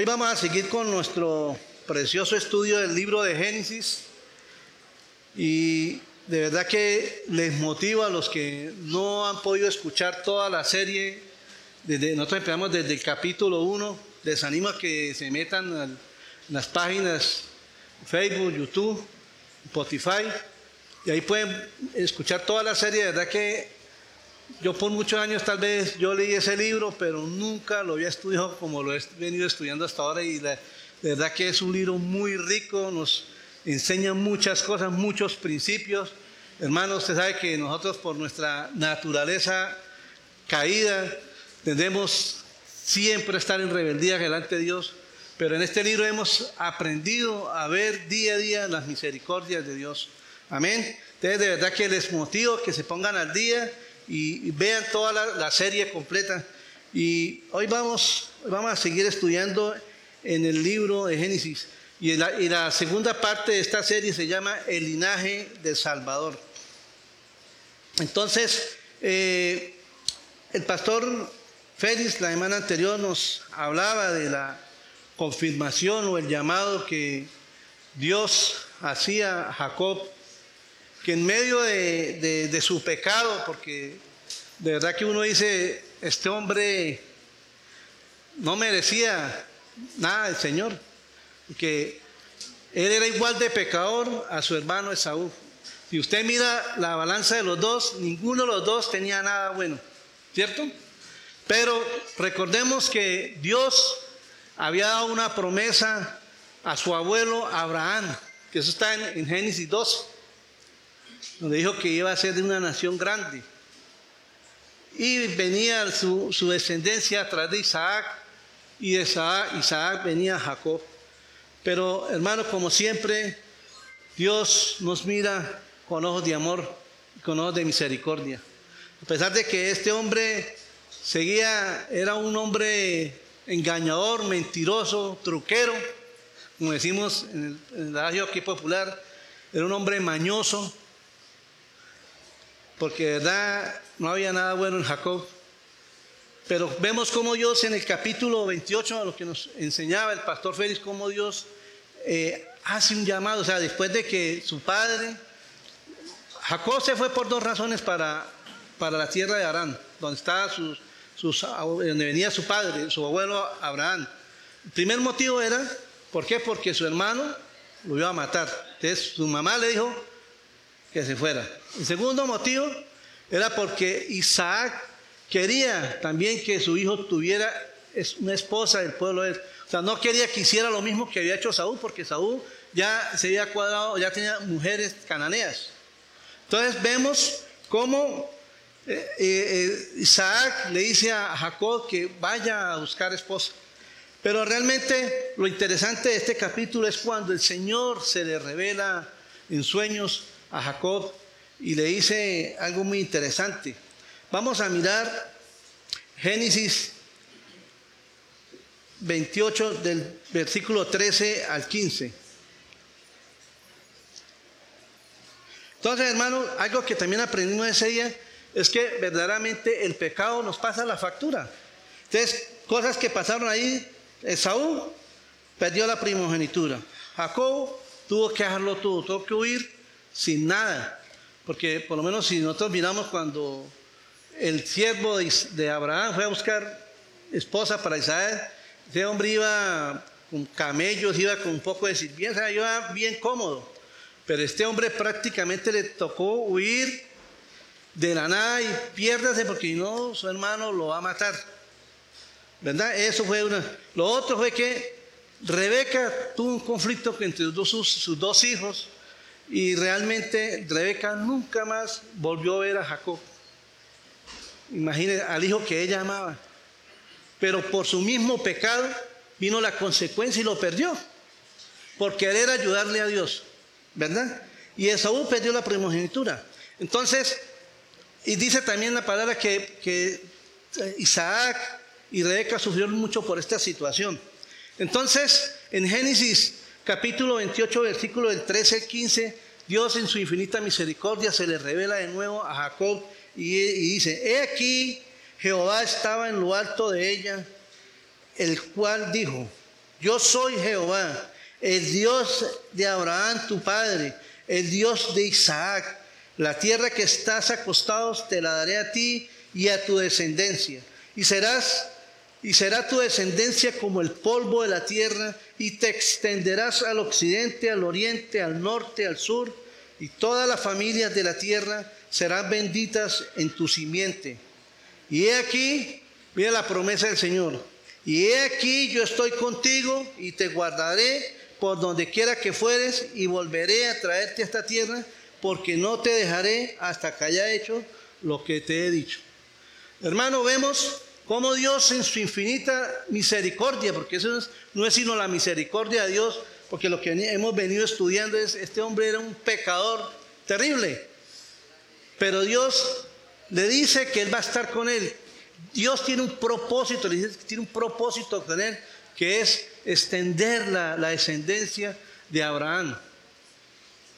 Hoy vamos a seguir con nuestro precioso estudio del libro de Génesis y de verdad que les motivo a los que no han podido escuchar toda la serie, nosotros empezamos desde el capítulo 1, les animo a que se metan en las páginas Facebook, YouTube, Spotify, y ahí pueden escuchar toda la serie, de verdad que yo por muchos años tal vez yo leí ese libro, pero nunca lo había estudiado como lo he venido estudiando hasta ahora y la, verdad que es un libro muy rico, nos enseña muchas cosas, muchos principios. Hermano, usted sabe que nosotros por nuestra naturaleza caída tendemos siempre a estar en rebeldía delante de Dios, pero en este libro hemos aprendido a ver día a día las misericordias de Dios. Amén. Entonces de verdad que les motivo que se pongan al día y, vean toda la, serie completa. Y hoy vamos, vamos a seguir estudiando en el libro de Génesis. Y la, segunda parte de esta serie se llama El linaje del Salvador. Entonces, eh, el pastor Félix la semana anterior nos hablaba de la confirmación o el llamado que Dios hacía a Jacob que en medio de, su pecado, porque de verdad que uno dice, este hombre no merecía nada del Señor, que él era igual de pecador a su hermano Esaú. Si usted mira la balanza de los dos, ninguno de los dos tenía nada bueno, ¿cierto? Pero recordemos que Dios había dado una promesa a su abuelo Abraham, que eso está en, en Génesis 2 donde dijo que iba a ser de una nación grande. Y venía su, descendencia atrás de Isaac, y de Isaac, Isaac venía Jacob. Pero hermano, como siempre, Dios nos mira con ojos de amor, con ojos de misericordia. A pesar de que este hombre seguía, era un hombre engañador, mentiroso, truquero, como decimos en el, en aquí popular, era un hombre mañoso, porque de verdad no había nada bueno en Jacob. Pero vemos cómo Dios en el capítulo 28, a lo que nos enseñaba el pastor Félix, cómo Dios eh, hace un llamado, o sea, después de que su padre, Jacob se fue por dos razones para, para la tierra de Arán, donde, estaba sus, sus, donde venía su padre, su abuelo Abraham. El primer motivo era, ¿por qué? Porque su hermano lo iba a matar. Entonces su mamá le dijo, que se fuera. El segundo motivo era porque Isaac quería también que su hijo tuviera una esposa del pueblo de él. O sea, no quería que hiciera lo mismo que había hecho Saúl, porque Saúl ya se había cuadrado, ya tenía mujeres cananeas. Entonces vemos cómo eh, eh, Isaac le dice a Jacob que vaya a buscar esposa. Pero realmente lo interesante de este capítulo es cuando el Señor se le revela en sueños a Jacob y le dice algo muy interesante. Vamos a mirar Génesis 28 del versículo 13 al 15. Entonces, hermano, algo que también aprendimos ese día es que verdaderamente el pecado nos pasa la factura. Entonces, cosas que pasaron ahí, Esaú perdió la primogenitura. Jacob tuvo que dejarlo todo, tuvo que huir sin nada. Porque por lo menos si nosotros miramos cuando el siervo de Abraham fue a buscar esposa para Isaac, ese hombre iba con camellos, iba con un poco de sirvienta, iba bien cómodo. Pero este hombre prácticamente le tocó huir de la nada y piérdase porque no, su hermano lo va a matar. ¿Verdad? Eso fue una. Lo otro fue que Rebeca tuvo un conflicto entre sus dos hijos y realmente Rebeca nunca más volvió a ver a Jacob. Imagínense al hijo que ella amaba. Pero por su mismo pecado vino la consecuencia y lo perdió. Por querer ayudarle a Dios. ¿Verdad? Y Esaú perdió la primogenitura. Entonces, y dice también la palabra que, que Isaac y Rebeca sufrieron mucho por esta situación. Entonces, en Génesis capítulo 28, versículo del 13 al 15, Dios en su infinita misericordia se le revela de nuevo a Jacob y, dice, he aquí, Jehová estaba en lo alto de ella, el cual dijo, Yo soy Jehová, el Dios de Abraham tu padre, el Dios de Isaac. La tierra que estás acostados te la daré a ti y a tu descendencia. Y serás y será tu descendencia como el polvo de la tierra, y te extenderás al occidente, al oriente, al norte, al sur, y todas las familias de la tierra serán benditas en tu simiente. Y he aquí, mira la promesa del Señor, y he aquí yo estoy contigo y te guardaré por donde quiera que fueres y volveré a traerte a esta tierra, porque no te dejaré hasta que haya hecho lo que te he dicho. Hermano, vemos cómo Dios en su infinita misericordia, porque eso no es sino la misericordia de Dios, porque lo que hemos venido estudiando es, este hombre era un pecador terrible, pero Dios le dice que Él va a estar con él. Dios tiene un propósito, le dice que tiene un propósito con él, que es extender la, la descendencia de Abraham.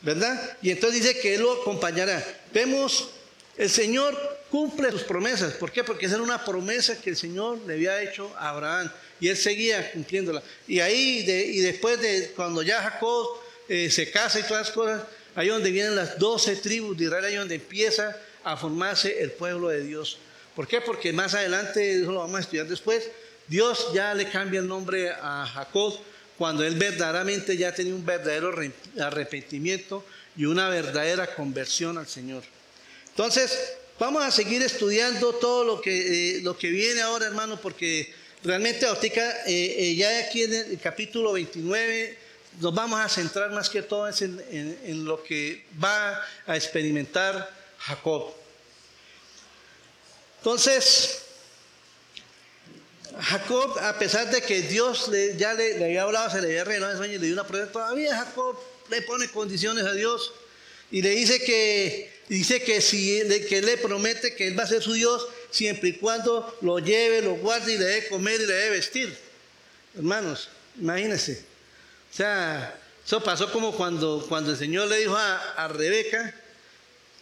¿Verdad? Y entonces dice que Él lo acompañará. Vemos, el Señor cumple sus promesas. ¿Por qué? Porque esa era una promesa que el Señor le había hecho a Abraham y él seguía cumpliéndola. Y ahí, y después de cuando ya Jacob eh, se casa y todas las cosas, ahí donde vienen las doce tribus de Israel, ahí donde empieza a formarse el pueblo de Dios. ¿Por qué? Porque más adelante, eso lo vamos a estudiar después, Dios ya le cambia el nombre a Jacob cuando él verdaderamente ya tenía un verdadero arrepentimiento y una verdadera conversión al Señor. Entonces, Vamos a seguir estudiando todo lo que, eh, lo que viene ahora, hermano, porque realmente ahorita, eh, eh, ya aquí en el capítulo 29, nos vamos a centrar más que todo en, en, lo que va a experimentar Jacob. Entonces, Jacob, a pesar de que Dios ya le, había hablado, se le había revelado el sueño y le dio una prueba, todavía Jacob le pone condiciones a Dios y le dice que dice que, si, que le promete que él va a ser su Dios siempre y cuando lo lleve, lo guarde y le dé comer y le dé vestir. Hermanos, imagínense. O sea, eso pasó como cuando, cuando el Señor le dijo a, Rebeca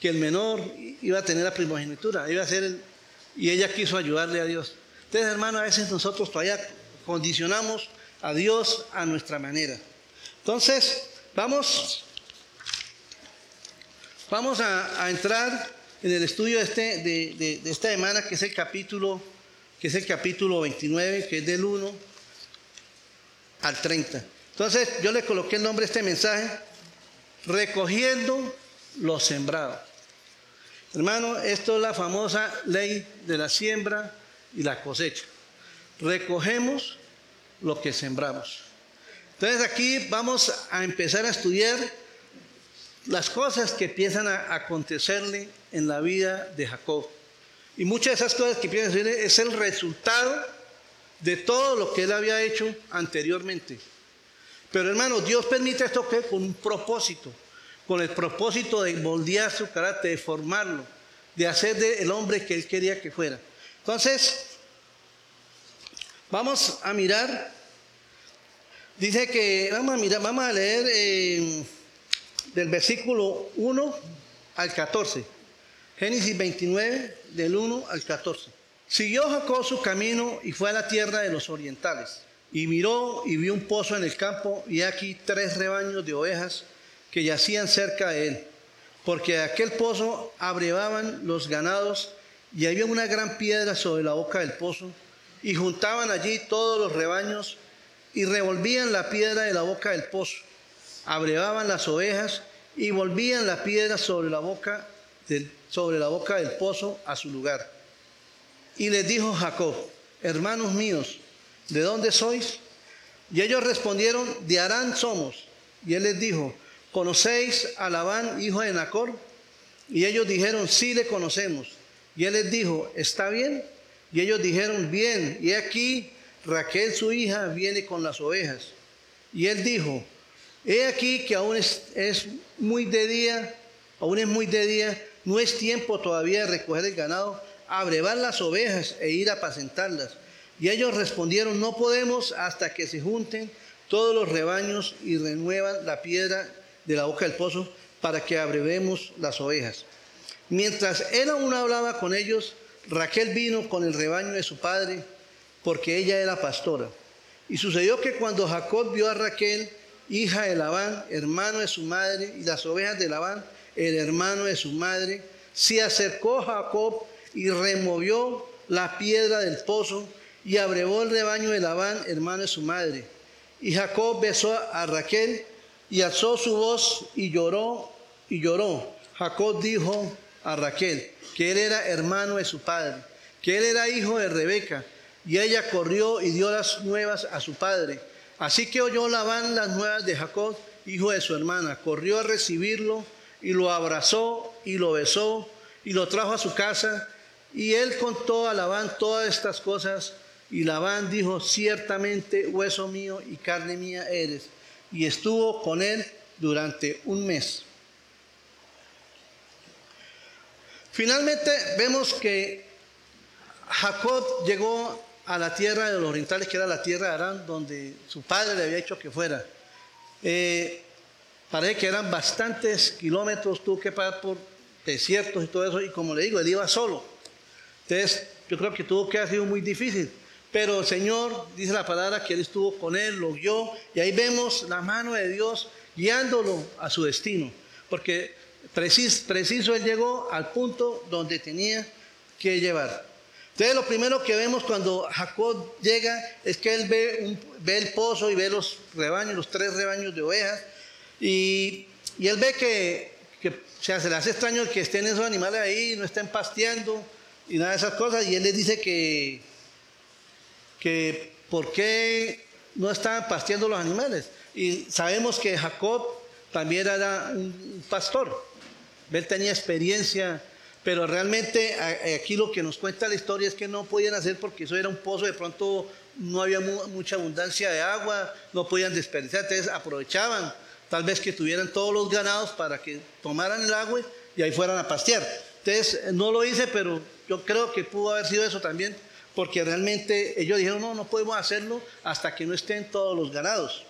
que el menor iba a tener la primogenitura, iba a ser y ella quiso ayudarle a Dios. Entonces, hermanos, a veces nosotros todavía condicionamos a Dios a nuestra manera. Entonces, vamos Vamos a, entrar en el estudio de, este, de, esta semana, que es el capítulo, que es el capítulo 29, que es del 1 al 30. Entonces, yo le coloqué el nombre de este mensaje, recogiendo lo sembrado. Hermano, esto es la famosa ley de la siembra y la cosecha. Recogemos lo que sembramos. Entonces aquí vamos a empezar a estudiar las cosas que empiezan a acontecerle en la vida de Jacob. Y muchas de esas cosas que empiezan a suceder es el resultado de todo lo que él había hecho anteriormente. Pero hermano, Dios permite esto que con un propósito, con el propósito de moldear su carácter, de formarlo, de hacer de el hombre que él quería que fuera. Entonces, vamos a mirar, dice que, vamos a mirar, vamos a leer... Eh, del versículo 1 al 14. Génesis 29, del 1 al 14. Siguió Jacob su camino y fue a la tierra de los orientales. Y miró y vio un pozo en el campo y aquí tres rebaños de ovejas que yacían cerca de él. Porque de aquel pozo abrevaban los ganados y había una gran piedra sobre la boca del pozo. Y juntaban allí todos los rebaños y revolvían la piedra de la boca del pozo abrevaban las ovejas y volvían la piedra sobre la boca del, sobre la boca del pozo a su lugar. Y les dijo Jacob, hermanos míos, ¿de dónde sois? Y ellos respondieron, de Arán somos. Y él les dijo, ¿conocéis a Labán, hijo de Nacor? Y ellos dijeron, sí le conocemos. Y él les dijo, ¿está bien? Y ellos dijeron, bien. Y aquí Raquel, su hija, viene con las ovejas. Y él dijo, He aquí que aún es, muy de día, aún es muy de día, no es tiempo todavía de recoger el ganado, abrevar las ovejas e ir a apacentarlas. Y ellos respondieron, no podemos hasta que se junten todos los rebaños y renuevan la piedra de la boca del pozo para que abrevemos las ovejas. Mientras él aún hablaba con ellos, Raquel vino con el rebaño de su padre, porque ella era pastora. Y sucedió que cuando Jacob vio a Raquel, hija de Labán, hermano de su madre, y las ovejas de Labán, el hermano de su madre, se acercó Jacob y removió la piedra del pozo y abrevó el rebaño de Labán, hermano de su madre. Y Jacob besó a Raquel y alzó su voz y lloró y lloró. Jacob dijo a Raquel que él era hermano de su padre, que él era hijo de Rebeca. Y ella corrió y dio las nuevas a su padre. Así que oyó Labán las nuevas de Jacob, hijo de su hermana. Corrió a recibirlo y lo abrazó y lo besó y lo trajo a su casa. Y él contó a Labán todas estas cosas. Y Labán dijo, ciertamente hueso mío y carne mía eres. Y estuvo con él durante un mes. Finalmente vemos que Jacob llegó a la tierra de los orientales, que era la tierra de Arán, donde su padre le había hecho que fuera. Eh, parece que eran bastantes kilómetros, tuvo que pasar por desiertos y todo eso, y como le digo, él iba solo. Entonces, yo creo que tuvo que haber sido muy difícil. Pero el Señor dice la palabra que Él estuvo con Él, lo guió, y ahí vemos la mano de Dios guiándolo a su destino. Porque preciso, preciso Él llegó al punto donde tenía que llevar. Entonces lo primero que vemos cuando Jacob llega es que él ve, el pozo y ve los rebaños, los tres rebaños de ovejas, y, él ve que, se le hace extraño que estén esos animales ahí, no estén pasteando y nada de esas cosas, y él les dice que, que por qué no estaban pasteando los animales. Y sabemos que Jacob también era un pastor, él tenía experiencia pero realmente aquí lo que nos cuenta la historia es que no podían hacer porque eso era un pozo, de pronto no había mucha abundancia de agua, no podían desperdiciar, entonces aprovechaban tal vez que tuvieran todos los ganados para que tomaran el agua y ahí fueran a pastear. Entonces no lo hice, pero yo creo que pudo haber sido eso también, porque realmente ellos dijeron, no, no podemos hacerlo hasta que no estén todos los ganados.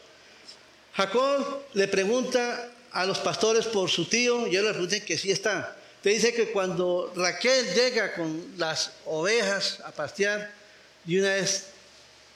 Jacob le pregunta a los pastores por su tío y ellos le preguntan que sí está. Te dice que cuando Raquel llega con las ovejas a pastear, y una vez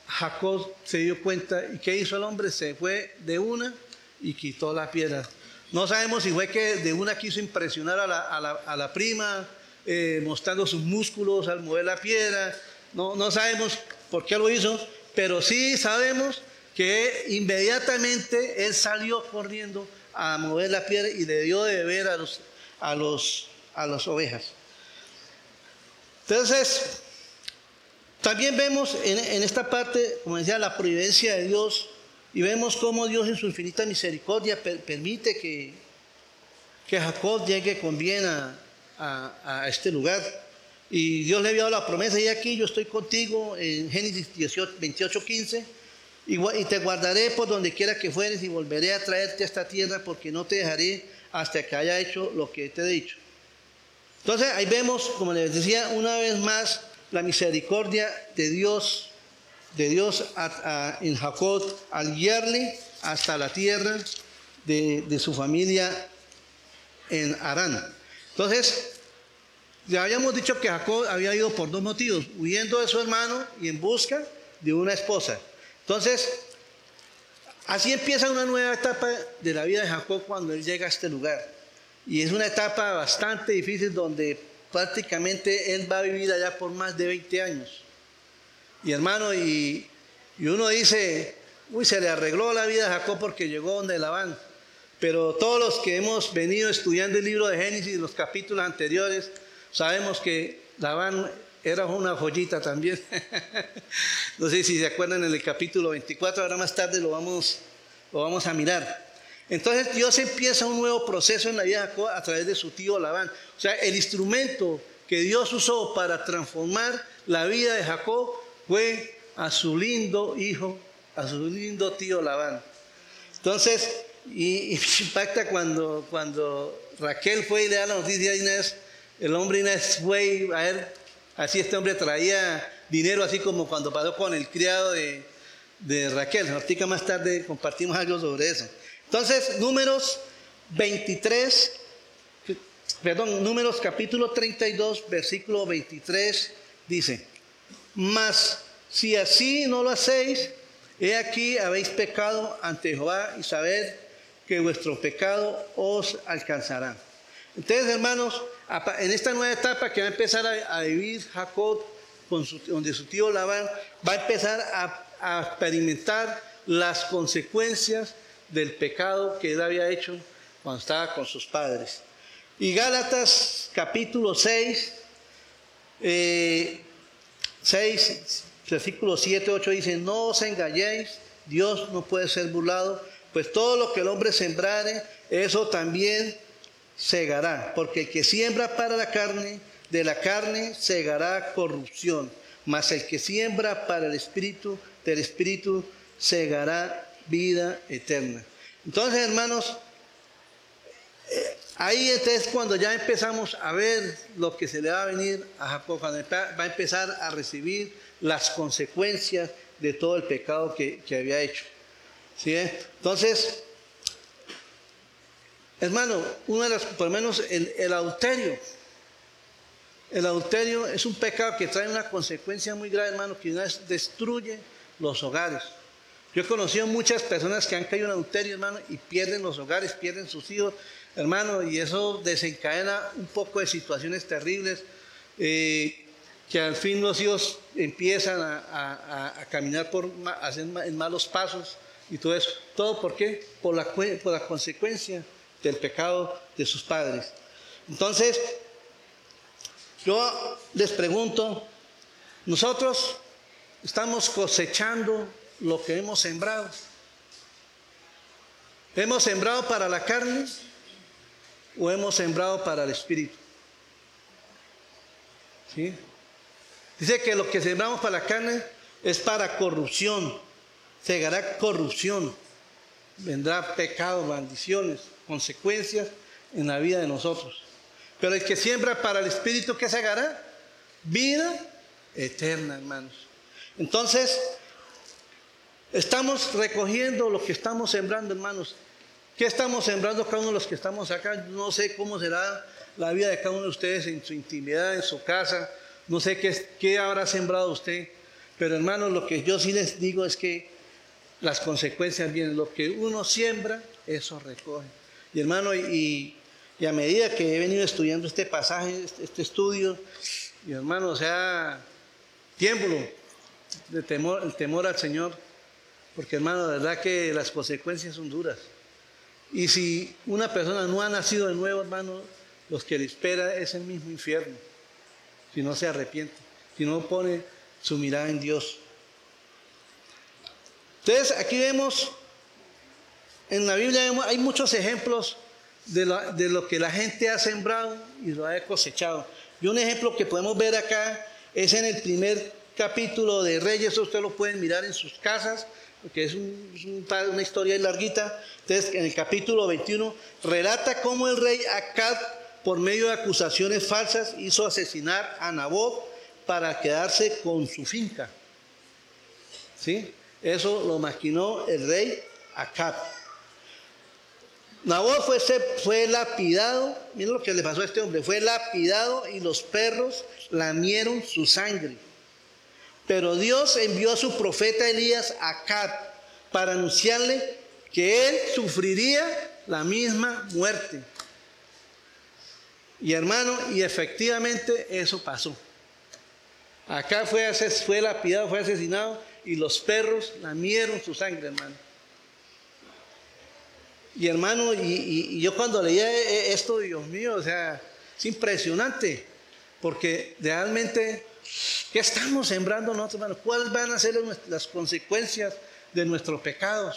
Jacob se dio cuenta, ¿y qué hizo el hombre? Se fue de una y quitó la piedra. No sabemos si fue que de una quiso impresionar a la, prima, eh, mostrando sus músculos al mover la piedra. No, no sabemos por qué lo hizo, pero sí sabemos que inmediatamente él salió corriendo a mover la piedra y le dio de beber a los, a los a las ovejas. Entonces, también vemos en, esta parte, como decía, la providencia de Dios y vemos cómo Dios en su infinita misericordia permite que, que Jacob llegue con bien a, este lugar. Y Dios le había dado la promesa, y aquí yo estoy contigo en Génesis 18, 28, 15, y, y te guardaré por donde quiera que fueres y volveré a traerte a esta tierra porque no te dejaré hasta que haya hecho lo que te he dicho. Entonces ahí vemos, como les decía, una vez más la misericordia de Dios, de Dios en Jacob al guiarle hasta la tierra de, su familia en Arán. Entonces, ya habíamos dicho que Jacob había ido por dos motivos, huyendo de su hermano y en busca de una esposa. Entonces, así empieza una nueva etapa de la vida de Jacob cuando él llega a este lugar. Y es una etapa bastante difícil donde prácticamente él va a vivir allá por más de 20 años. Y hermano, y, uno dice, uy, se le arregló la vida a Jacob porque llegó donde Labán. Pero todos los que hemos venido estudiando el libro de Génesis, los capítulos anteriores, sabemos que Labán era una joyita también. no sé si se acuerdan en el capítulo 24, ahora más tarde lo vamos, lo vamos a mirar. Entonces Dios empieza un nuevo proceso en la vida de Jacob a través de su tío Labán. O sea, el instrumento que Dios usó para transformar la vida de Jacob fue a su lindo hijo, a su lindo tío Labán. Entonces, y, impacta cuando, cuando Raquel fue y le da la noticia a Inés, el hombre Inés fue a ver, así este hombre traía dinero, así como cuando pasó con el criado de, de Raquel. Ahorita más tarde compartimos algo sobre eso. Entonces, números 23, perdón, números capítulo 32, versículo 23, dice, mas si así no lo hacéis, he aquí habéis pecado ante Jehová y saber que vuestro pecado os alcanzará. Entonces, hermanos, en esta nueva etapa que va a empezar a, vivir Jacob, con su, donde su tío Labán, va a empezar a experimentar las consecuencias del pecado que él había hecho cuando estaba con sus padres. Y Gálatas capítulo 6, 6, eh, versículo 7, 8 dice, no os engañéis, Dios no puede ser burlado, pues todo lo que el hombre sembrare, eso también segará, porque el que siembra para la carne, de la carne segará corrupción, mas el que siembra para el espíritu, del espíritu segará vida eterna. Entonces, hermanos, eh, ahí es cuando ya empezamos a ver lo que se le va a venir a Jacob, va a empezar a recibir las consecuencias de todo el pecado que, había hecho. ¿Sí? Entonces, hermano, una de las, por lo menos el, el adulterio, el adulterio es un pecado que trae una consecuencia muy grave, hermano, que destruye los hogares. Yo he conocido muchas personas que han caído en adulterio, hermano, y pierden los hogares, pierden sus hijos, hermano, y eso desencadena un poco de situaciones terribles, eh, que al fin los hijos empiezan a, caminar por, hacer en malos pasos y todo eso. ¿Todo por qué? Por la, por la consecuencia del pecado de sus padres. Entonces, yo les pregunto, nosotros estamos cosechando lo que hemos sembrado. ¿Hemos sembrado para la carne o hemos sembrado para el espíritu? Dice que lo que sembramos para la carne es para corrupción. Segará corrupción. Vendrá pecado, maldiciones, consecuencias en la vida de nosotros. Pero el que siembra para el espíritu, ¿qué segará? Vida eterna, hermanos. Entonces, Estamos recogiendo lo que estamos sembrando, hermanos. ¿Qué estamos sembrando cada uno de los que estamos acá? No sé cómo será la vida de cada uno de ustedes en su intimidad, en su casa. No sé qué, qué habrá sembrado usted. Pero hermanos, lo que yo sí les digo es que las consecuencias vienen. Lo que uno siembra, eso recoge. Y hermano, y, a medida que he venido estudiando este pasaje, este, este estudio, y hermano, o sea, tiemblo de temor, el temor al Señor porque hermano, la verdad que las consecuencias son duras. Y si una persona no ha nacido de nuevo, hermano, los que le espera es el mismo infierno. Si no se arrepiente, si no pone su mirada en Dios. Entonces, aquí vemos, en la Biblia hay muchos ejemplos de de lo que la gente ha sembrado y lo ha cosechado. Y un ejemplo que podemos ver acá es en el primer capítulo de Reyes, usted lo pueden mirar en sus casas, que es, una historia larguita. Entonces, en el capítulo 21, relata cómo el rey Acab, por medio de acusaciones falsas, hizo asesinar a Nabot para quedarse con su finca. ¿Sí? Eso lo maquinó el rey Acab. Nabot fue, fue lapidado, miren lo que le pasó a este hombre, fue lapidado y los perros lamieron su sangre. Pero Dios envió a su profeta Elías a Cat para anunciarle que él sufriría la misma muerte. Y hermano, y efectivamente eso pasó. Acá fue, fue lapidado, fue asesinado y los perros lamieron su sangre, hermano. Y hermano, y, yo cuando leía e, e, esto, Dios mío, o sea, es impresionante, porque realmente ¿Qué estamos sembrando nosotros, hermanos? ¿Cuáles van a ser las consecuencias de nuestro pecado?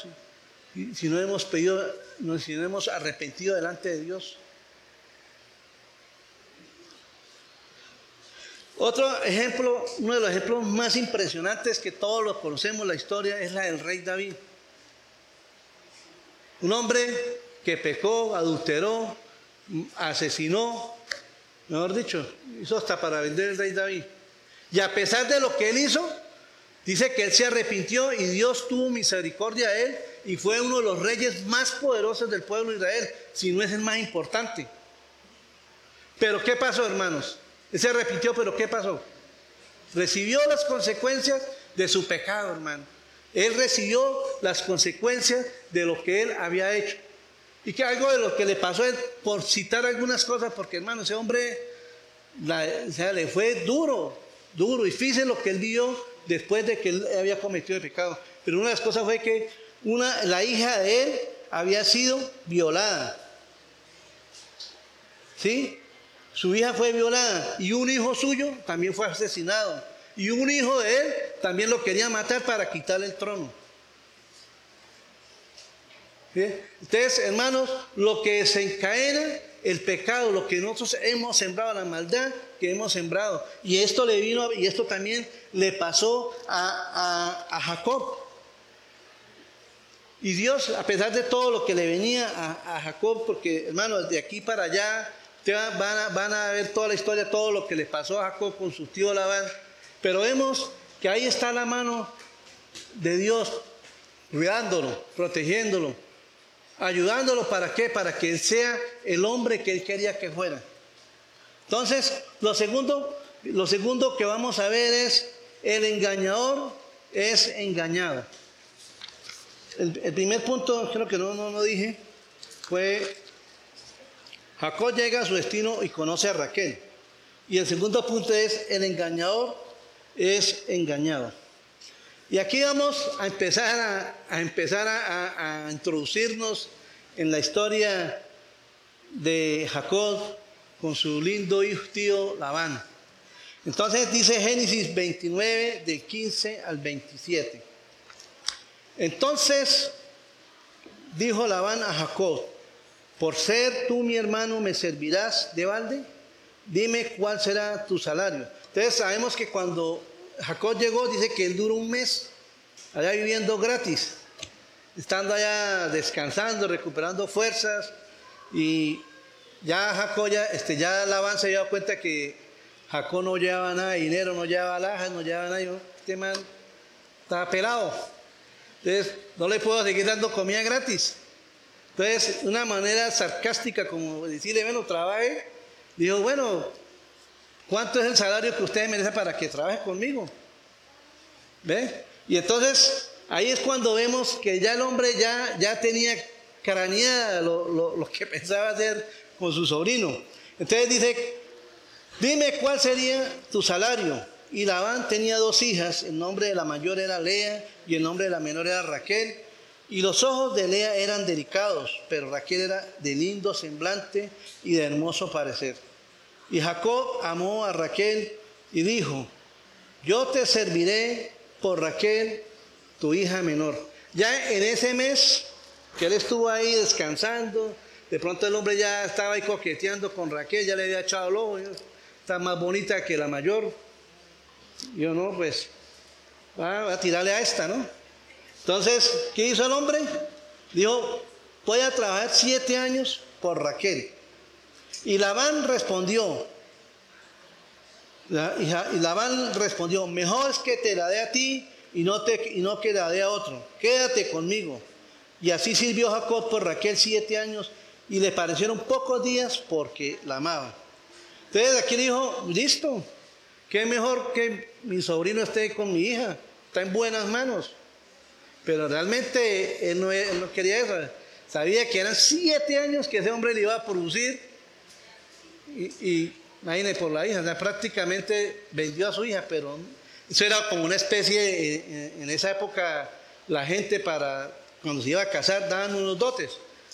Si, no hemos pedido, si no hemos arrepentido delante de Dios. Otro ejemplo, uno de los ejemplos más impresionantes que todos los conocemos la historia es la del rey David. Un hombre que pecó, adulteró, asesinó, mejor dicho, hizo hasta para vender el rey David. Y a pesar de lo que él hizo, dice que él se arrepintió y Dios tuvo misericordia a él y fue uno de los reyes más poderosos del pueblo de Israel, si no es el más importante. Pero ¿qué pasó, hermanos? Él se arrepintió, pero ¿qué pasó? Recibió las consecuencias de su pecado, hermano. Él recibió las consecuencias de lo que él había hecho. Y que algo de lo que le pasó por citar algunas cosas, porque hermano, ese hombre le fue duro, duro, difícil lo que él vio después de que él había cometido el pecado. Pero una de las cosas fue que una, la hija de él había sido violada. ¿Sí? Su hija fue violada y un hijo suyo también fue asesinado. Y un hijo de él también lo quería matar para quitarle el trono. Entonces, hermanos, lo que desencadena el pecado, lo que nosotros hemos sembrado, la maldad que hemos sembrado. Y esto le vino, y esto también le pasó a, Jacob. Y Dios, a pesar de todo lo que le venía a, Jacob, porque hermanos, de aquí para allá van a, van a ver toda la historia, todo lo que le pasó a Jacob con su tío Labán. Pero vemos que ahí está la mano de Dios, cuidándolo, protegiéndolo, ayudándolo para qué? Para que él sea el hombre que él quería que fuera. Entonces, lo segundo, lo segundo que vamos a ver es el engañador es engañado. El, primer punto, creo que no, no, no dije, fue Jacob llega a su destino y conoce a Raquel. Y el segundo punto es el engañador es engañado. Y aquí vamos a empezar a, empezar a, introducirnos en la historia de Jacob con su lindo hijo tío Labán. Entonces dice Génesis 29 de 15 al 27. Entonces dijo Labán a Jacob, por ser tú mi hermano me servirás de balde, dime cuál será tu salario. Entonces sabemos que cuando Jacob llegó, dice que él duró un mes allá viviendo gratis, estando allá descansando, recuperando fuerzas. Y ya Jacob, ya, este, ya Labán se dio cuenta que Jacob no llevaba nada de dinero, no llevaba alhajas, no llevaba nada. Yo, este man estaba pelado. Entonces, no le puedo seguir dando comida gratis. Entonces, una manera sarcástica, como decirle, bueno, trabaje. Dijo, bueno, ¿Cuánto es el salario que usted merece para que trabaje conmigo? ¿Ve? Y entonces ahí es cuando vemos que ya el hombre ya, ya tenía craneada lo, lo que pensaba hacer con su sobrino. Entonces dice, dime cuál sería tu salario. Y Labán tenía dos hijas, el nombre de la mayor era Lea y el nombre de la menor era Raquel. Y los ojos de Lea eran delicados, pero Raquel era de lindo semblante y de hermoso parecer. Y Jacob amó a Raquel y dijo, yo te serviré por Raquel, tu hija menor. Ya en ese mes que él estuvo ahí descansando, de pronto el hombre ya estaba ahí coqueteando con Raquel, ya le había echado el ojo, está más bonita que la mayor. Yo no, pues, va a tirarle a esta, ¿no? Entonces, ¿qué hizo el hombre? Dijo, voy a trabajar siete años por Raquel. Y Labán respondió, y Labán respondió, mejor es que te la dé a ti y no, te, y no que la dé a otro, quédate conmigo. Y así sirvió Jacob por Raquel siete años y le parecieron pocos días porque la amaba. Entonces aquí dijo, listo, qué mejor que mi sobrino esté con mi hija, está en buenas manos. Pero realmente no, él no quería eso, sabía que eran siete años que ese hombre le iba a producir y, y por la hija, prácticamente vendió a su hija, pero eso era como una especie, eh, en esa época la gente para, cuando se iba a casar, daban unos dotes,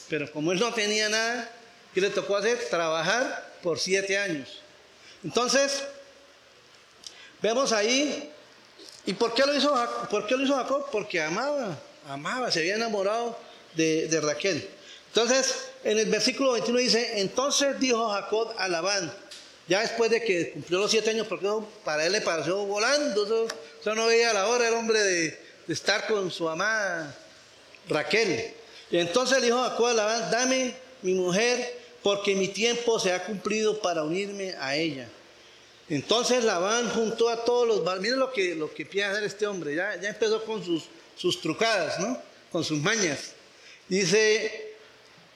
pero como él no tenía nada, ¿qué le tocó hacer? Trabajar por siete años. Entonces, vemos ahí, ¿y por qué lo hizo, por qué lo hizo Jacob? Porque amaba, amaba, se había enamorado de, de Raquel. Entonces, en el versículo 21 dice, entonces dijo Jacob a Labán, ya después de que cumplió los siete años, porque para él le pareció volando, eso, no veía la hora el hombre de, estar con su amada Raquel. Y entonces le dijo Jacob a Labán, dame mi mujer, porque mi tiempo se ha cumplido para unirme a ella. Entonces Labán juntó a todos los... Miren lo que, lo que piensa hacer este hombre, ya, ya empezó con sus, sus trucadas, ¿no? Con sus mañas. Dice,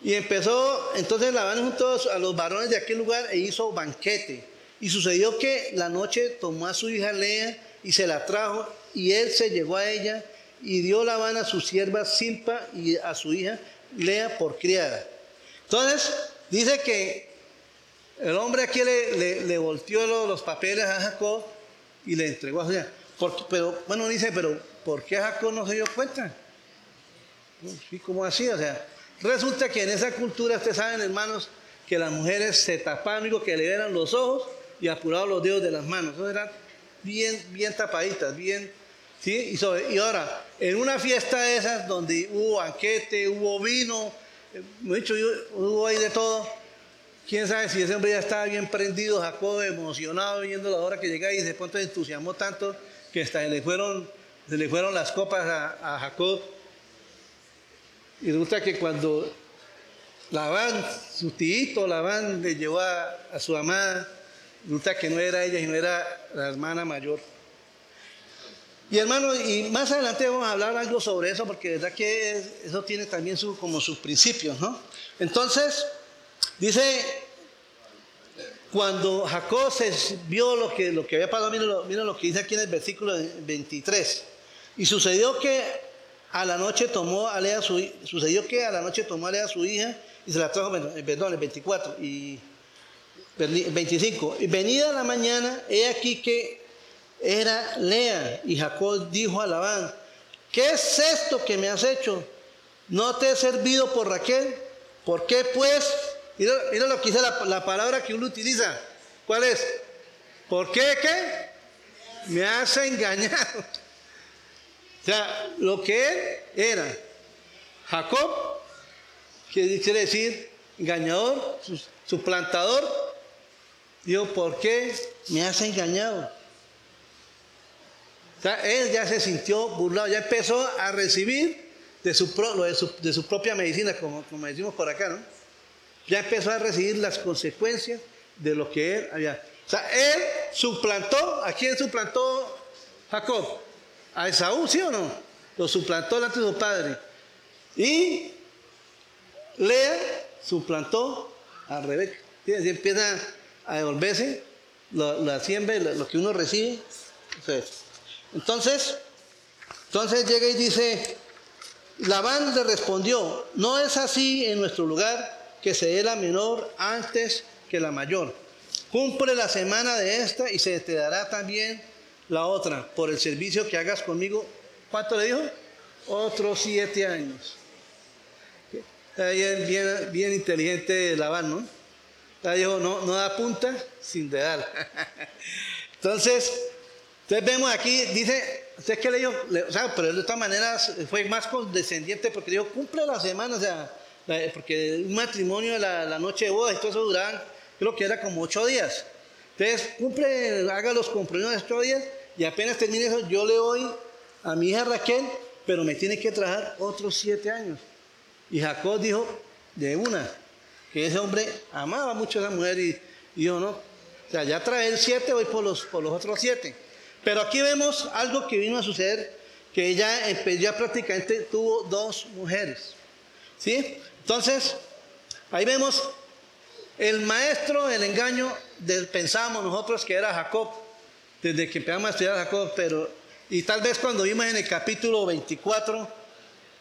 y empezó, entonces Labán juntó a los varones de aquel lugar e hizo banquete. Y sucedió que la noche tomó a su hija Lea y se la trajo y él se llegó a ella y dio Labán a su sierva Silpa y a su hija Lea por criada. Entonces, dice que el hombre aquí le, le, volteó los, papeles a Jacob y le entregó a su hija. pero, bueno, dice, pero ¿por qué Jacob no se dio cuenta? Sí, ¿cómo así? O sea, resulta que en esa cultura, ustedes saben, hermanos, que las mujeres se tapaban, que le vieran los ojos y apuraban los dedos de las manos. Eso eran bien, bien tapaditas, bien ¿sí? Y, ahora, en una fiesta de esas donde hubo banquete, hubo vino, eh, dicho, hubo ahí de todo, quién sabe si ese hombre ya estaba bien prendido, Jacob emocionado viendo la hora que llegaba y de pronto entusiasmó tanto que hasta se le fueron, se le fueron las copas a, Jacob. Y resulta que cuando Labán, su tío Labán le llevó a, su amada, resulta que no era ella, sino era la hermana mayor. Y hermano, y más adelante vamos a hablar algo sobre eso, porque verdad que eso tiene también su, como sus principios, ¿no? Entonces, dice, cuando Jacob se vio lo que, lo que había pasado, miren lo, lo que dice aquí en el versículo 23. Y sucedió que a la noche tomó a Lea su sucedió que a la noche tomó a Lea su hija y se la trajo, perdón, el 24 y 25. Y venida la mañana, he aquí que era Lea. Y Jacob dijo a Labán, ¿qué es esto que me has hecho? ¿No te he servido por Raquel? ¿Por qué pues? Mira, lo que dice la, palabra que uno utiliza. ¿Cuál es? ¿Por qué qué? Me has engañado. O sea, lo que él era Jacob, que quiere decir engañador, suplantador, dijo, ¿por qué me has engañado? él ya se sintió burlado, ya empezó a recibir de su, de su, propia medicina, como, como decimos por acá, ¿no? Ya empezó a recibir las consecuencias de lo que él había. O sea, él suplantó, ¿a quién suplantó Jacob? ¿A Esaú, sí o no? Lo suplantó delante de su padre. Y Lea suplantó a Rebeca. Y empieza a devolverse la siembra, lo que uno recibe. Entonces, entonces llega y dice, Labán le respondió, no es así en nuestro lugar que se dé la menor antes que la mayor. Cumple la semana de esta y se te dará también la otra por el servicio que hagas conmigo. ¿Cuánto le dijo? Otros siete años. Bien, bien inteligente Labán, ¿no? Dijo, no, no da punta sin dedal. Entonces, entonces vemos aquí, dice, usted que leyó, o sea, pero de todas maneras fue más condescendiente porque dijo, cumple la semana, o sea, porque un matrimonio de la, noche de boda y todo eso duraban, creo que era como ocho días. Entonces, cumple, haga los compromisos de ocho días y apenas termine eso, yo le doy a mi hija Raquel, pero me tiene que trabajar otros siete años. Y Jacob dijo, de una, que ese hombre amaba mucho a esa mujer y, yo no, o sea, ya trae el siete, voy por los, por los otros siete. Pero aquí vemos algo que vino a suceder, que ella ya prácticamente tuvo dos mujeres. ¿Sí? Entonces, ahí vemos el maestro del engaño, del, pensábamos nosotros que era Jacob, desde que empezamos a estudiar Jacob, pero, y tal vez cuando vimos en el capítulo 24,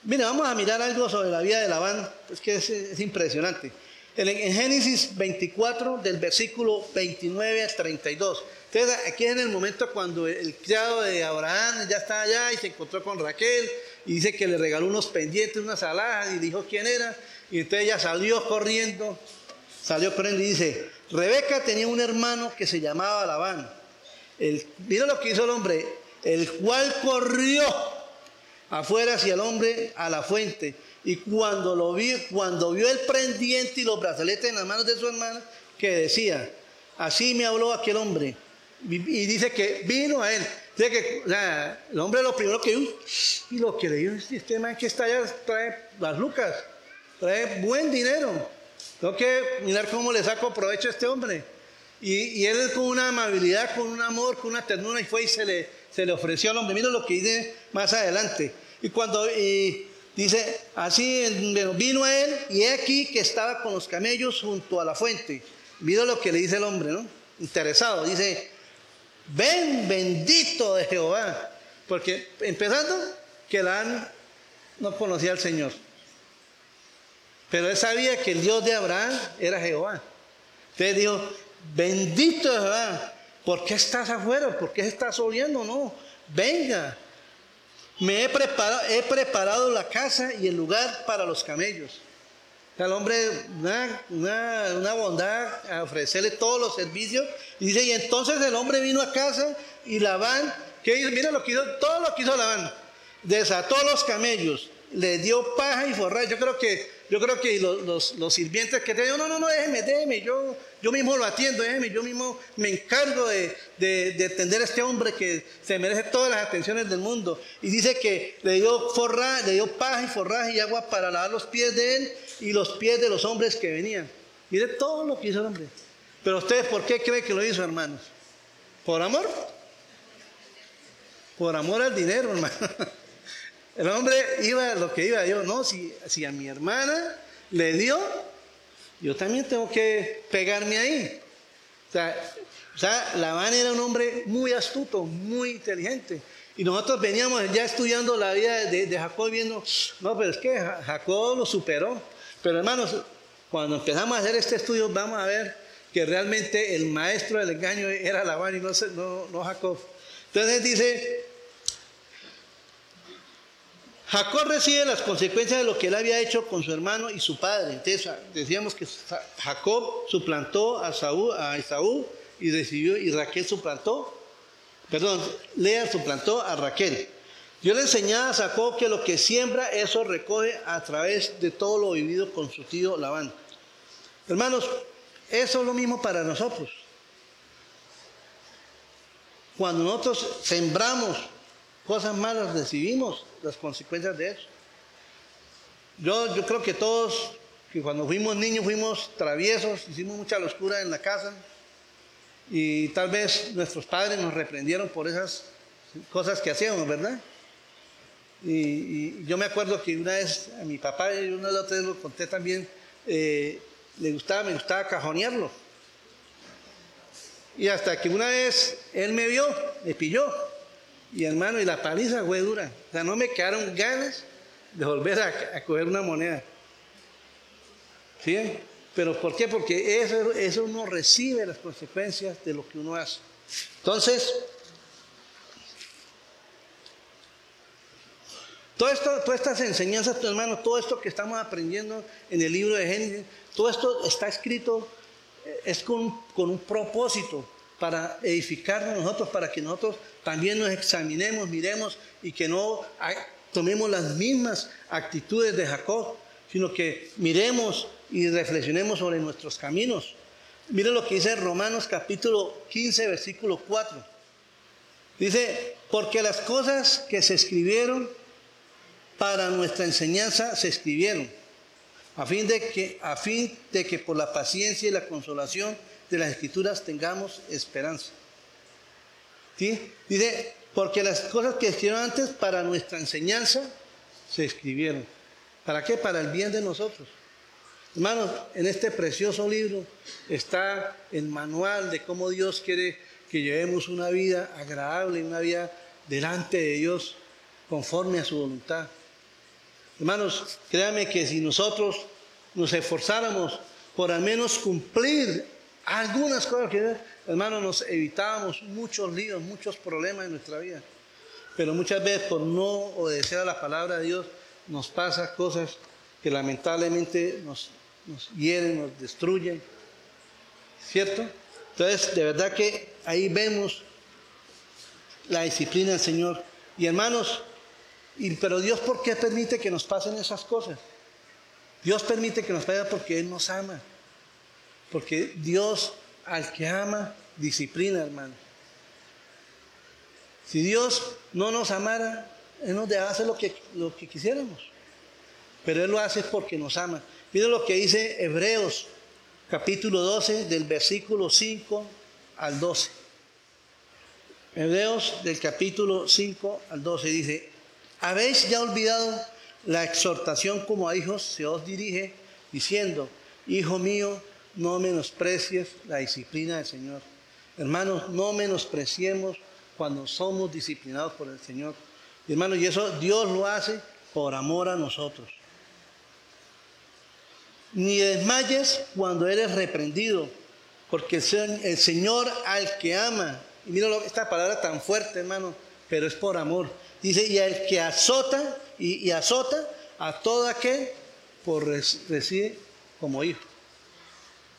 mira, vamos a mirar algo sobre la vida de Labán, es que es, impresionante. En, en Génesis 24, del versículo 29 al 32. Entonces, aquí es en el momento cuando el criado de Abraham ya está allá y se encontró con Raquel y dice que le regaló unos pendientes, unas alhajas y dijo quién era. Y entonces ella salió corriendo, salió corriendo y dice, Rebeca tenía un hermano que se llamaba Labán. El, lo que hizo el hombre, el cual corrió afuera hacia el hombre a la fuente. Y cuando lo vi, cuando vio el pendiente y los brazaletes en las manos de su hermana, que decía, así me habló aquel hombre y dice que vino a él. Dice que el hombre lo primero que vio, y lo que le dio este man que está allá trae las lucas, trae buen dinero. Tengo que mirar cómo le saco provecho a este hombre. Y, él con una amabilidad, con un amor, con una ternura, y fue y se le, se le ofreció al hombre. Mira lo que dice más adelante. Y cuando y dice, así vino a él, y he aquí que estaba con los camellos junto a la fuente. Mira lo que le dice el hombre, ¿no? Interesado. Dice, ven bendito de Jehová. Porque empezando, que Labán no conocía al Señor. Pero él sabía que el Dios de Abraham era Jehová. Entonces dijo, bendito Jehová, ¿por qué estás afuera? ¿Por qué estás oliendo? No, venga. Me he preparado, he preparado la casa y el lugar para los camellos. El hombre, una, una, bondad a ofrecerle todos los servicios. Y dice, y entonces el hombre vino a casa y Labán, que hizo? Mira lo que hizo, todo lo que hizo Labán. Desató los camellos, le dio paja y forraje. Yo creo que yo creo que los, los, sirvientes que te no, no, no, déjeme, déjeme, yo, yo mismo lo atiendo, déjeme, yo mismo me encargo de, de, atender a este hombre que se merece todas las atenciones del mundo. Y dice que le dio, forra, le dio paja y forraje y agua para lavar los pies de él y los pies de los hombres que venían. Mire todo lo que hizo el hombre. Pero ustedes, ¿por qué creen que lo hizo, hermanos? ¿Por amor? Por amor al dinero, hermano. El hombre iba lo que iba yo, no, si, si a mi hermana le dio, yo también tengo que pegarme ahí. O sea, o sea Labán era un hombre muy astuto, muy inteligente. Y nosotros veníamos ya estudiando la vida de, de Jacob viendo, no, pero es que Jacob lo superó. Pero hermanos, cuando empezamos a hacer este estudio, vamos a ver que realmente el maestro del engaño era Labán y no, no, no Jacob. Entonces dice, Jacob recibe las consecuencias de lo que él había hecho con su hermano y su padre. Entonces decíamos que Jacob suplantó a, Saúl, a y recibió, y Raquel suplantó, perdón, Lea suplantó a Raquel. Yo le enseñaba a Jacob que lo que siembra, eso recoge a través de todo lo vivido con su tío Labán. Hermanos, eso es lo mismo para nosotros. Cuando nosotros sembramos cosas malas recibimos las consecuencias de eso. Yo, creo que todos, que cuando fuimos niños fuimos traviesos, hicimos mucha locura en la casa y tal vez nuestros padres nos reprendieron por esas cosas que hacíamos, ¿verdad? Y, yo me acuerdo que una vez a mi papá, y una de las lo conté también, eh, le gustaba, me gustaba cajonearlo. Y hasta que una vez él me vio, me pilló y hermano, y la paliza fue dura. O sea, no me quedaron ganas de volver a, coger una moneda. ¿Sí? ¿Pero por qué? Porque eso, eso uno recibe las consecuencias de lo que uno hace. Entonces, todo esto, todas estas enseñanzas, hermano, todo esto que estamos aprendiendo en el libro de Génesis, todo esto está escrito, eh, es con, con un propósito para edificarnos nosotros, para que nosotros también nos examinemos, miremos y que no tomemos las mismas actitudes de Jacob, sino que miremos y reflexionemos sobre nuestros caminos. Miren lo que dice Romanos capítulo 15, versículo 4. Dice, porque las cosas que se escribieron para nuestra enseñanza se escribieron, a fin de que, a fin de que por la paciencia y la consolación de las escrituras tengamos esperanza. Dice, porque las cosas que escribieron antes para nuestra enseñanza se escribieron. ¿Para qué? Para el bien de nosotros. Hermanos, en este precioso libro está el manual de cómo Dios quiere que llevemos una vida agradable, una vida delante de Dios conforme a su voluntad. Hermanos, créanme que si nosotros nos esforzáramos por al menos cumplir algunas cosas que, hermano, nos evitábamos muchos líos, muchos problemas en nuestra vida. Pero muchas veces por no obedecer a la palabra de Dios nos pasa cosas que lamentablemente nos, nos hieren, nos destruyen. ¿Cierto? Entonces, de verdad que ahí vemos la disciplina del Señor. Y hermanos, pero Dios, ¿por qué permite que nos pasen esas cosas? Dios permite que nos pasen porque Él nos ama. Porque Dios al que ama, disciplina, hermano. Si Dios no nos amara, Él nos hacer lo que, lo que quisiéramos. Pero Él lo hace porque nos ama. Miren lo que dice Hebreos capítulo 12 del versículo 5 al 12. Hebreos del capítulo 5 al 12 dice, ¿habéis ya olvidado la exhortación como a hijos se os dirige, diciendo, Hijo mío, no menosprecies la disciplina del Señor. Hermanos, no menospreciemos cuando somos disciplinados por el Señor, Hermano, y eso Dios lo hace por amor a nosotros. Ni desmayes cuando eres reprendido, porque el Señor al que ama, y mira esta palabra tan fuerte, hermano, pero es por amor. Dice, y al que azota, y, azota a todo aquel por recibe como hijo.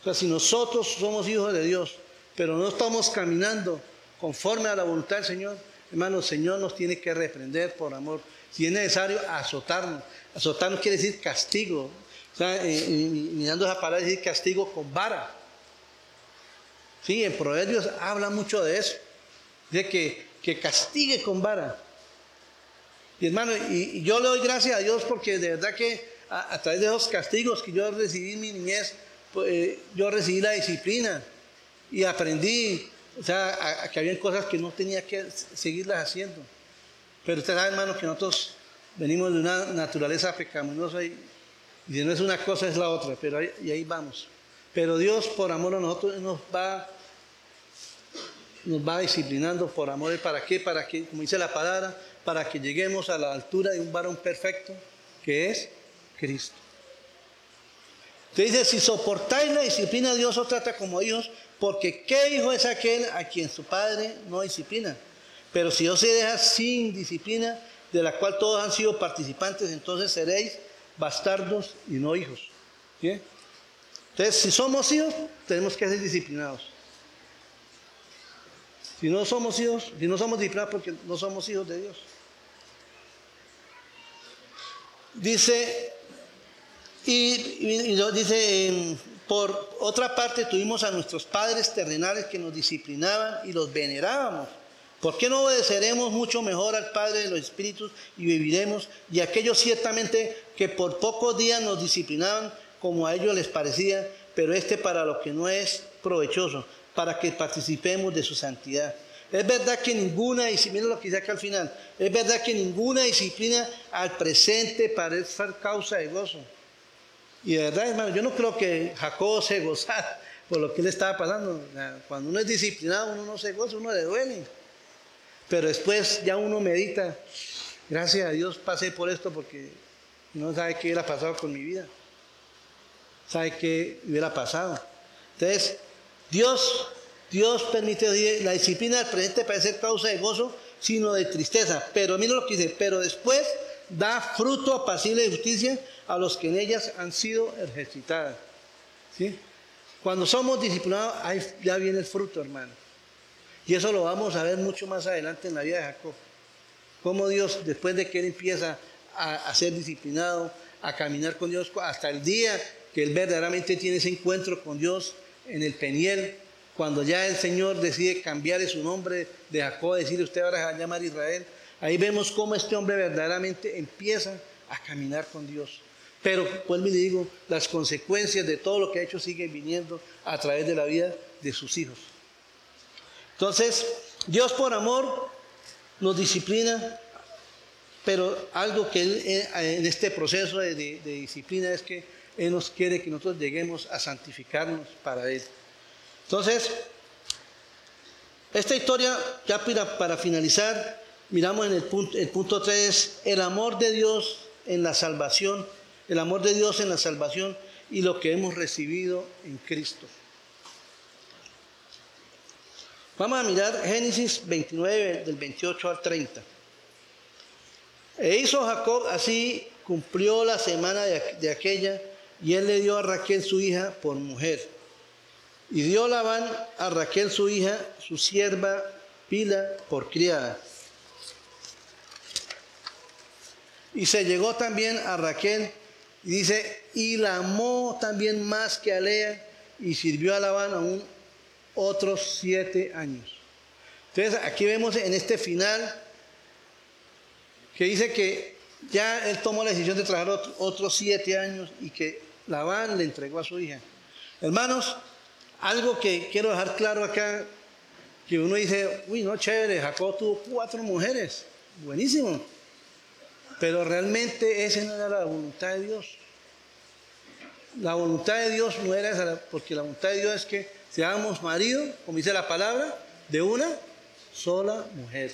Sea, si nosotros somos hijos de Dios, pero no estamos caminando conforme a la voluntad del Señor, hermano, el Señor nos tiene que reprender por amor. Si es necesario, azotarnos. Azotarnos quiere decir castigo. O sea, mirando esa palabra, decir castigo con vara. Sí, en Proverbios habla mucho de eso. Dice que, que castigue con vara. Y hermano, y, yo le doy gracias a Dios porque de verdad que a, través de esos castigos que yo recibí en mi niñez, pues, eh, yo recibí la disciplina y aprendí, o sea, que había cosas que no tenía que seguirlas haciendo. Pero usted sabe, hermano, que nosotros venimos de una naturaleza pecaminosa y, y no es una cosa, es la otra, pero ahí, y ahí vamos. Pero Dios, por amor a nosotros, nos va, nos va disciplinando por amor. ¿Para qué? Para que, como dice la palabra, para que lleguemos a la altura de un varón perfecto, que es Cristo. Te dice, si soportáis la disciplina, Dios os trata como hijos, porque ¿qué hijo es aquel a quien su padre no disciplina? Pero si Dios se deja sin disciplina, de la cual todos han sido participantes, entonces seréis bastardos y no hijos. Entonces, si somos hijos, tenemos que ser disciplinados. Si no somos hijos, si no somos disciplinados porque no somos hijos de Dios. Dice, y, dice, por otra parte tuvimos a nuestros padres terrenales que nos disciplinaban y los venerábamos. ¿Por qué no obedeceremos mucho mejor al Padre de los Espíritus y viviremos? Y aquellos ciertamente que por pocos días nos disciplinaban como a ellos les parecía, pero este para lo que no es provechoso, para que participemos de su santidad. Es verdad que ninguna disciplina, lo que dice acá al final, es verdad que ninguna disciplina al presente parece ser causa de gozo. Y de verdad, hermano, yo no creo que Jacob se gozara por lo que le estaba pasando. Cuando uno es disciplinado, uno no se goza, uno le duele. Pero después ya uno medita, gracias a Dios pasé por esto porque no sabe qué hubiera pasado con mi vida. Sabe qué hubiera pasado. Entonces, Dios Dios permite la disciplina del presente para ser causa de gozo, sino de tristeza. Pero mira lo que dice, pero después da fruto apacible de justicia a los que en ellas han sido ejercitadas. ¿Sí? Cuando somos disciplinados, ahí ya viene el fruto, hermano. Y eso lo vamos a ver mucho más adelante en la vida de Jacob. Cómo Dios, después de que él empieza a, ser disciplinado, a caminar con Dios, hasta el día que él verdaderamente tiene ese encuentro con Dios en el Peniel, cuando ya el Señor decide cambiarle su nombre de Jacob, decirle usted ahora va a llamar Israel, ahí vemos cómo este hombre verdaderamente empieza a caminar con Dios. Pero, pues le digo, las consecuencias de todo lo que ha hecho siguen viniendo a través de la vida de sus hijos. Entonces, Dios por amor nos disciplina, pero algo que Él eh, en este proceso de, de disciplina es que Él nos quiere que nosotros lleguemos a santificarnos para Él. Entonces, esta historia, ya para, finalizar, miramos en el punto, el punto 3, el amor de Dios en la salvación, el amor de Dios en la salvación y lo que hemos recibido en Cristo. Vamos a mirar Génesis 29, del 28 al 30. E hizo Jacob así, cumplió la semana de aquella, y él le dio a Raquel su hija por mujer. Y dio Labán a Raquel su hija, su sierva Pila, por criada. Y se llegó también a Raquel, y dice, y la amó también más que a Lea, y sirvió a Labán aún otros siete años. Entonces aquí vemos en este final que dice que ya él tomó la decisión de trabajar otros siete años y que Labán le entregó a su hija. Hermanos, algo que quiero dejar claro acá, que uno dice, uy, no, chévere, Jacob tuvo cuatro mujeres, buenísimo. Pero realmente esa no era la voluntad de Dios. La voluntad de Dios no era esa, porque la voluntad de Dios es que seamos marido, como dice la palabra, de una sola mujer.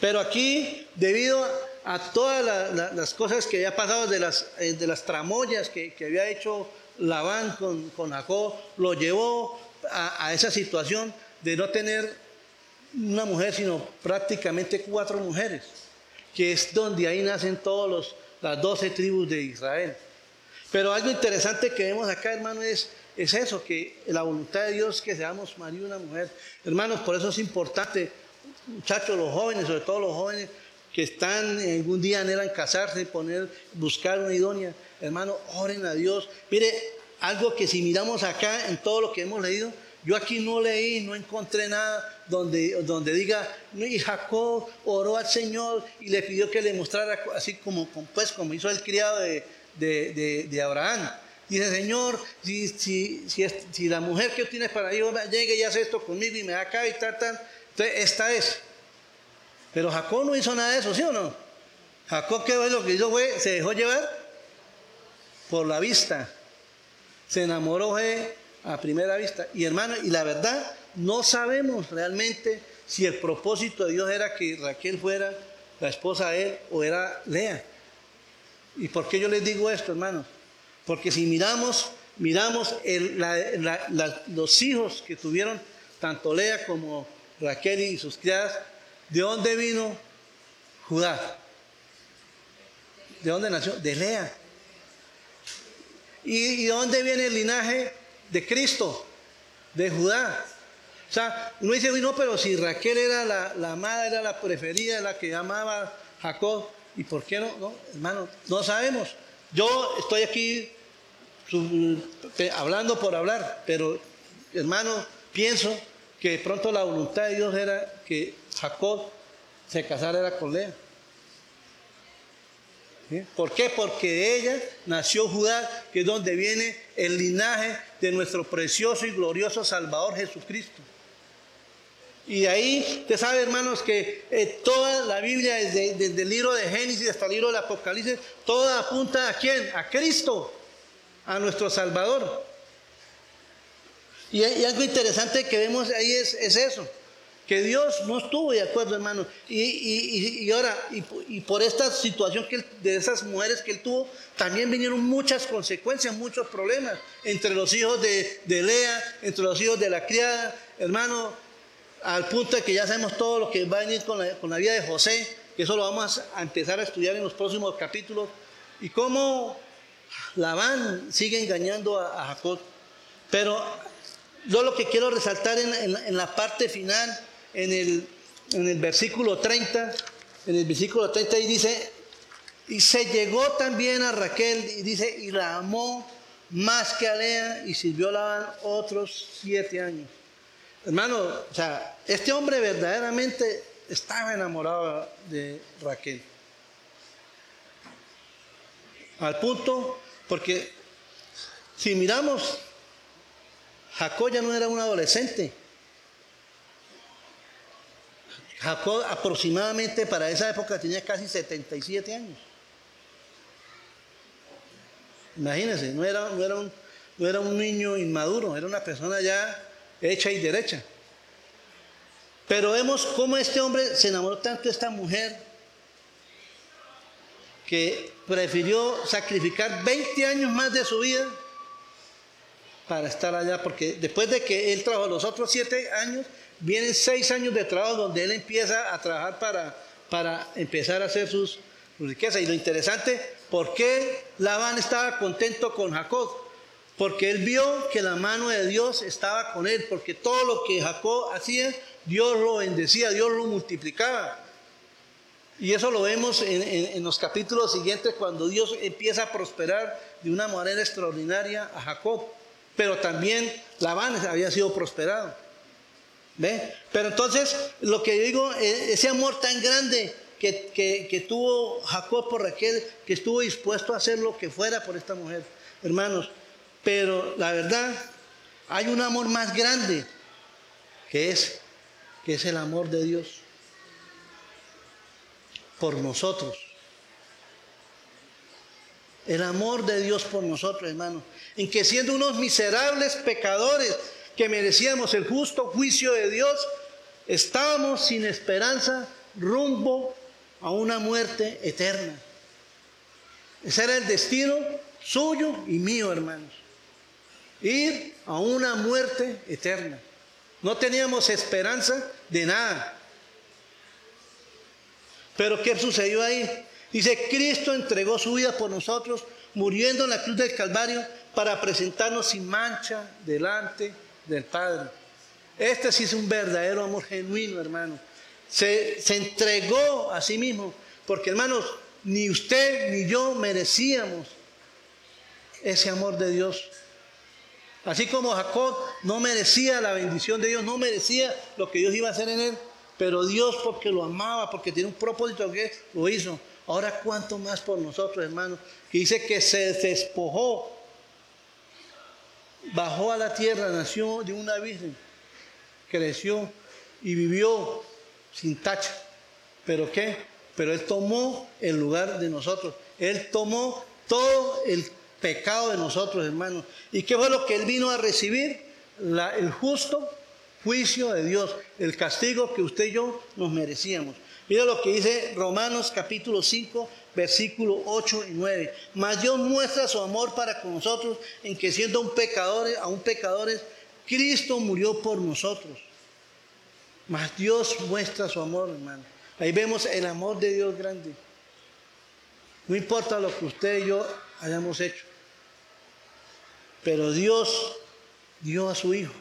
Pero aquí, debido a todas las cosas que había pasado de las, eh, de las tramoyas que, había hecho Labán con, con Jacob, lo llevó a esa situación de no tener una mujer, sino prácticamente cuatro mujeres, que es donde ahí nacen todas las doce tribus de Israel. Pero algo interesante que vemos acá, hermano, es, es eso, que la voluntad de Dios que seamos marido y una mujer. Hermanos, por eso es importante, muchachos, los jóvenes, sobre todo los jóvenes que están, algún día anhelan casarse, poner, buscar una idónea. Hermano, oren a Dios. Mire, algo que si miramos acá en todo lo que hemos leído, yo aquí no leí, no encontré nada donde, donde diga, y Jacob oró al Señor y le pidió que le mostrara, así como, pues, como hizo el criado de, de, Abraham. Dice, Señor, si, si, si, la mujer que tienes para ellos llegue y hace esto conmigo y me da acá y tal, tal, entonces esta es. Pero Jacob no hizo nada de eso, ¿sí o no? Jacob, ¿qué es lo que hizo? Fue, se dejó llevar por la vista. Se enamoró a primera vista. Y hermano, y la verdad, no sabemos realmente si el propósito de Dios era que Raquel fuera la esposa de él o era Lea. ¿Y por qué yo les digo esto, hermanos? Porque si miramos, miramos los hijos que tuvieron tanto Lea como Raquel y sus criadas, ¿de dónde vino Judá? ¿De dónde nació? De Lea. ¿Y, de dónde viene el linaje de Cristo? De Judá. O sea, uno dice, no, pero si Raquel era la, amada, era la preferida, la que amaba Jacob, ¿y por qué no? no? Hermano, no sabemos. Yo estoy aquí hablando por hablar, pero hermano, pienso que de pronto la voluntad de Dios era que Jacob se casara con Lea. ¿Por qué? Porque de ella nació Judá, que es donde viene el linaje de nuestro precioso y glorioso Salvador Jesucristo. Y ahí, usted sabe, hermanos, que eh, toda la Biblia, desde, el libro de Génesis hasta el libro del Apocalipsis, toda apunta a quién? A Cristo, a nuestro Salvador. Y, algo interesante que vemos ahí es, eso, que Dios no estuvo de acuerdo, hermano. Y, ahora, y, por esta situación que de esas mujeres que él tuvo, también vinieron muchas consecuencias, muchos problemas entre los hijos de, de Lea, entre los hijos de la criada, hermano al punto de que ya sabemos todo lo que va a venir con la, vida de José, que eso lo vamos a empezar a estudiar en los próximos capítulos, y cómo Labán sigue engañando a, Jacob. Pero yo lo que quiero resaltar en, la parte final, en el, versículo 30, en el versículo 30 y dice, y se llegó también a Raquel, y dice, y la amó más que a Lea, y sirvió a Labán otros siete años. Hermano, o sea, este hombre verdaderamente estaba enamorado de Raquel. Al punto, porque si miramos, Jacob ya no era un adolescente. Jacob aproximadamente para esa época tenía casi 77 años. Imagínense, no era, no era, no era un niño inmaduro, era una persona ya hecha y derecha. Pero vemos cómo este hombre se enamoró tanto de esta mujer que prefirió sacrificar 20 años más de su vida para estar allá, porque después de que él trabajó los otros 7 años, vienen 6 años de trabajo donde él empieza a trabajar para, para empezar a hacer sus, sus riquezas. Y lo interesante, ¿por qué Labán estaba contento con Jacob? Porque él vio que la mano de Dios estaba con él, porque todo lo que Jacob hacía, Dios lo bendecía, Dios lo multiplicaba. Y eso lo vemos en, los capítulos siguientes cuando Dios empieza a prosperar de una manera extraordinaria a Jacob. Pero también Labán había sido prosperado. ¿Ve? Pero entonces, lo que digo, e, ese amor tan grande que, que tuvo Jacob por Raquel, que estuvo dispuesto a hacer lo que fuera por esta mujer. Hermanos, pero la verdad, hay un amor más grande que es, que es el amor de Dios por nosotros. El amor de Dios por nosotros, hermano. En que siendo unos miserables pecadores que merecíamos el justo juicio de Dios, estábamos sin esperanza rumbo a una muerte eterna. Ese era el destino suyo y mío, hermanos. Ir a una muerte eterna. No teníamos esperanza de nada. Pero ¿qué sucedió ahí? Dice, Cristo entregó su vida por nosotros, muriendo en la cruz del Calvario para presentarnos sin mancha delante del Padre. Este sí es un verdadero amor genuino, hermano. Se, se entregó a sí mismo, porque hermanos, ni usted ni yo merecíamos ese amor de Dios. Así como Jacob no merecía la bendición de Dios, no merecía lo que Dios iba a hacer en él, pero Dios porque lo amaba, porque tiene un propósito que lo hizo. Ahora cuánto más por nosotros, hermanos, que dice que se despojó, bajó a la tierra, nació de una virgen, creció y vivió sin tacha. ¿Pero qué? Pero Él tomó el lugar de nosotros. Él tomó todo el pecado de nosotros, hermanos. ¿Y qué fue lo que Él vino a recibir? el justo juicio de Dios, el castigo que usted y yo nos merecíamos. Mira lo que dice Romanos capítulo 5, versículo 8 y 9. Mas Dios muestra su amor para con nosotros en que siendo un pecadores, aún pecadores, Cristo murió por nosotros. Mas Dios muestra su amor, hermano. Ahí vemos el amor de Dios grande. No importa lo que usted y yo hayamos hecho. Pero Dios dio a su Hijo,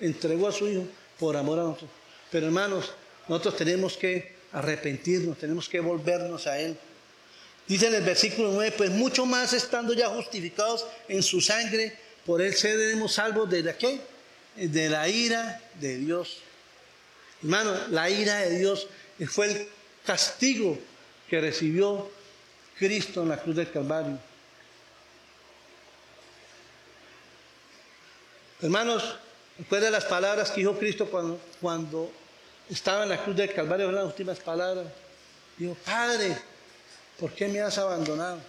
entregó a su Hijo por amor a nosotros. Pero hermanos, nosotros tenemos que arrepentirnos, tenemos que volvernos a Él. Dice en el versículo 9, pues mucho más estando ya justificados en su sangre, por Él seremos salvos de la qué? De la ira de Dios. Hermano, la ira de Dios fue el castigo que recibió Cristo en la cruz del Calvario. Hermanos, de las palabras que dijo Cristo cuando, cuando estaba en la cruz del Calvario, las últimas palabras. Dijo, Padre, ¿por qué me has abandonado?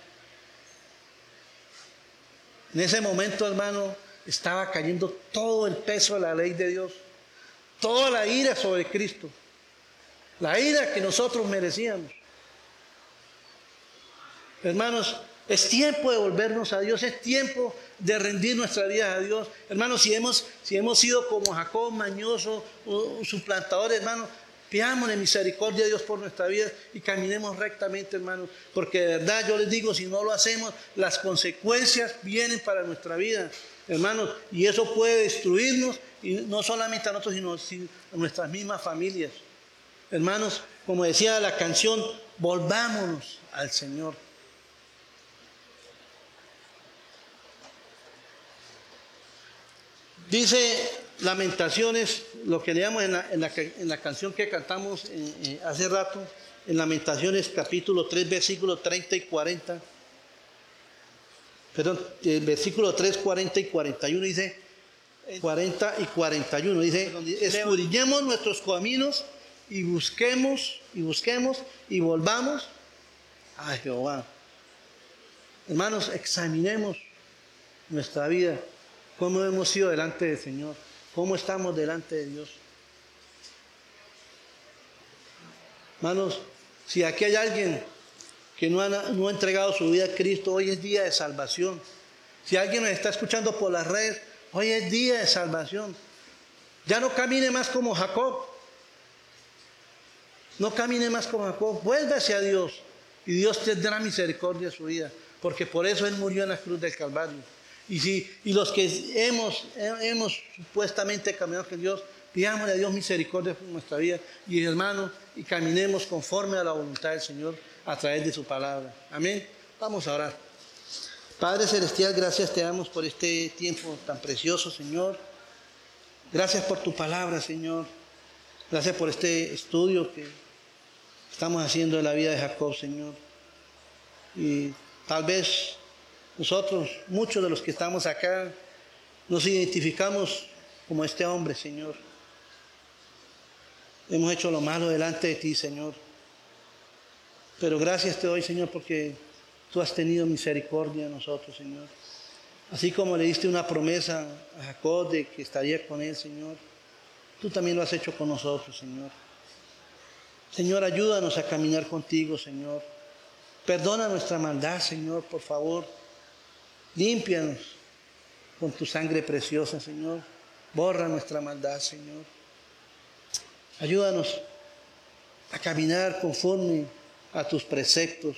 En ese momento, hermano, estaba cayendo todo el peso de la ley de Dios, toda la ira sobre Cristo, la ira que nosotros merecíamos. Hermanos, es tiempo de volvernos a Dios, es tiempo de rendir nuestra vida a Dios. Hermanos, si hemos, si hemos sido como Jacob, mañoso, suplantador, hermanos, pidámosle misericordia a Dios por nuestra vida y caminemos rectamente, hermanos. Porque de verdad yo les digo, si no lo hacemos, las consecuencias vienen para nuestra vida, hermanos. Y eso puede destruirnos, y no solamente a nosotros, sino a nuestras mismas familias. Hermanos, como decía la canción, volvámonos al Señor. Dice Lamentaciones, lo que leamos en la, canción que cantamos eh, eh, hace rato, en Lamentaciones capítulo 3, versículo 30 y 40. Perdón, el versículo 3, 40 y 41 dice, 40 y 41 dice, escudriñemos nuestros caminos y busquemos, y busquemos, y volvamos a Jehová. Hermanos, examinemos nuestra vida cómo hemos sido delante del Señor, cómo estamos delante de Dios. Hermanos, si aquí hay alguien que no ha, entregado su vida a Cristo, hoy es día de salvación. Si alguien nos está escuchando por las redes, hoy es día de salvación. Ya no camine más como Jacob. No camine más como Jacob. Vuélvase a Dios y Dios tendrá misericordia de su vida, porque por eso Él murió en la cruz del Calvario. Y, si, y los que hemos, hemos supuestamente caminado con Dios, pidámosle a Dios misericordia por nuestra vida y hermanos, y caminemos conforme a la voluntad del Señor a través de su palabra. Amén. Vamos a orar. Padre Celestial, gracias te damos por este tiempo tan precioso, Señor. Gracias por tu palabra, Señor. Gracias por este estudio que estamos haciendo de la vida de Jacob, Señor. Y tal vez nosotros, muchos de los que estamos acá, nos identificamos como este hombre, Señor. Hemos hecho lo malo delante de ti, Señor. Pero gracias te doy, Señor, porque tú has tenido misericordia de nosotros, Señor. Así como le diste una promesa a Jacob de que estaría con él, Señor, tú también lo has hecho con nosotros, Señor. Señor, ayúdanos a caminar contigo, Señor. Perdona nuestra maldad, Señor, por favor. Límpianos con tu sangre preciosa, Señor. Borra nuestra maldad, Señor. Ayúdanos a caminar conforme a tus preceptos,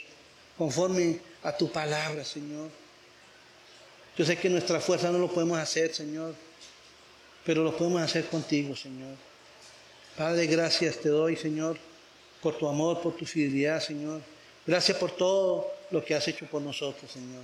conforme a tu palabra, Señor. Yo sé que nuestra fuerza no lo podemos hacer, Señor, pero lo podemos hacer contigo, Señor. Padre, gracias te doy, Señor, por tu amor, por tu fidelidad, Señor. Gracias por todo lo que has hecho por nosotros, Señor.